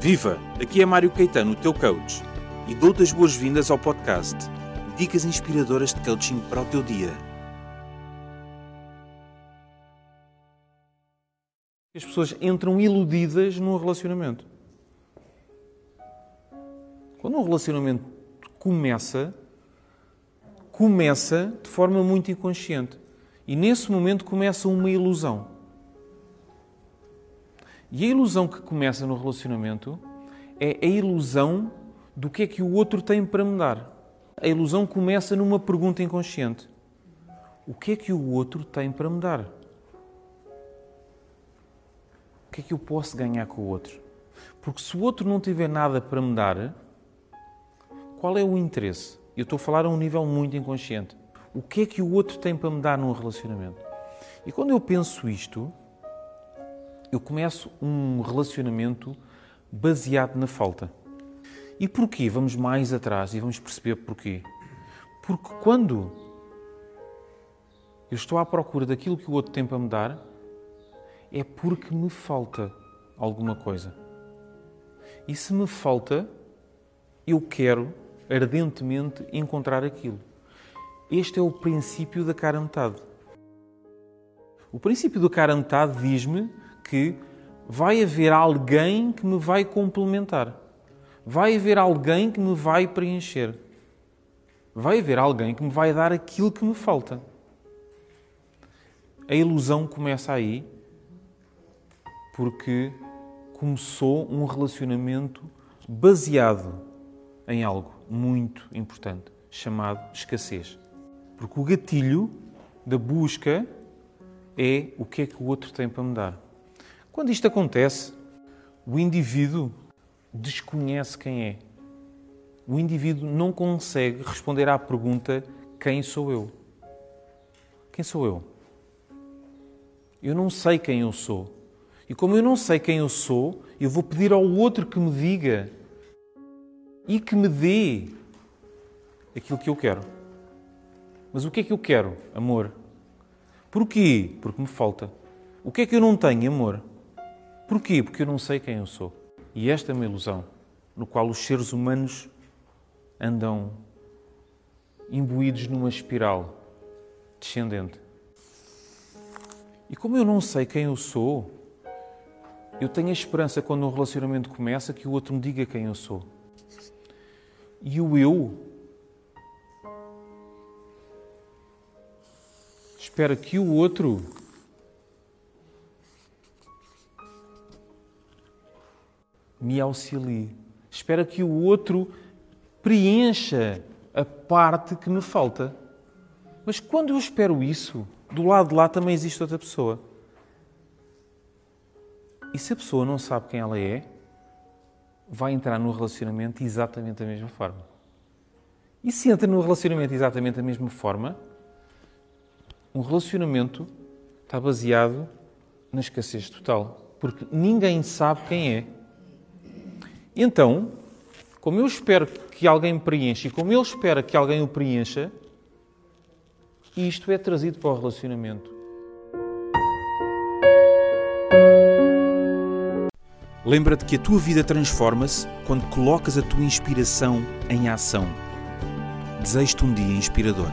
Viva! Aqui é Mário Caetano, o teu coach, e dou-te as boas-vindas ao podcast Dicas inspiradoras de coaching para o teu dia. As pessoas entram iludidas num relacionamento. Quando um relacionamento começa, começa de forma muito inconsciente. E nesse momento começa uma ilusão. E a ilusão que começa no relacionamento é a ilusão do que é que o outro tem para me dar. A ilusão começa numa pergunta inconsciente: O que é que o outro tem para me dar? O que é que eu posso ganhar com o outro? Porque se o outro não tiver nada para me dar, qual é o interesse? Eu estou a falar a um nível muito inconsciente. O que é que o outro tem para me dar num relacionamento? E quando eu penso isto, eu começo um relacionamento baseado na falta. E porquê? Vamos mais atrás e vamos perceber porquê. Porque quando eu estou à procura daquilo que o outro tem para me dar, é porque me falta alguma coisa. E se me falta, eu quero ardentemente encontrar aquilo. Este é o princípio da cara metade. O princípio da cara metade diz-me que vai haver alguém que me vai complementar. Vai haver alguém que me vai preencher. Vai haver alguém que me vai dar aquilo que me falta. A ilusão começa aí porque começou um relacionamento baseado em algo muito importante chamado escassez. Porque o gatilho da busca é o que é que o outro tem para me dar. Quando isto acontece, o indivíduo desconhece quem é. O indivíduo não consegue responder à pergunta: quem sou eu? Quem sou eu? Eu não sei quem eu sou. E como eu não sei quem eu sou, eu vou pedir ao outro que me diga e que me dê aquilo que eu quero. Mas o que é que eu quero? Amor. Porquê? Porque me falta. O que é que eu não tenho? Amor. Porquê? Porque eu não sei quem eu sou. E esta é uma ilusão no qual os seres humanos andam imbuídos numa espiral descendente. E como eu não sei quem eu sou, eu tenho a esperança quando um relacionamento começa que o outro me diga quem eu sou. E o eu espera que o outro me auxilie. Espera que o outro preencha a parte que me falta. Mas quando eu espero isso, do lado de lá também existe outra pessoa. E se a pessoa não sabe quem ela é, vai entrar no relacionamento exatamente da mesma forma. E se entra no relacionamento exatamente da mesma forma, um relacionamento está baseado na escassez total. Porque ninguém sabe quem é. Então, como eu espero que alguém me preencha e como ele espera que alguém o preencha, isto é trazido para o relacionamento. Lembra-te que a tua vida transforma-se quando colocas a tua inspiração em ação. Desejo-te um dia inspirador.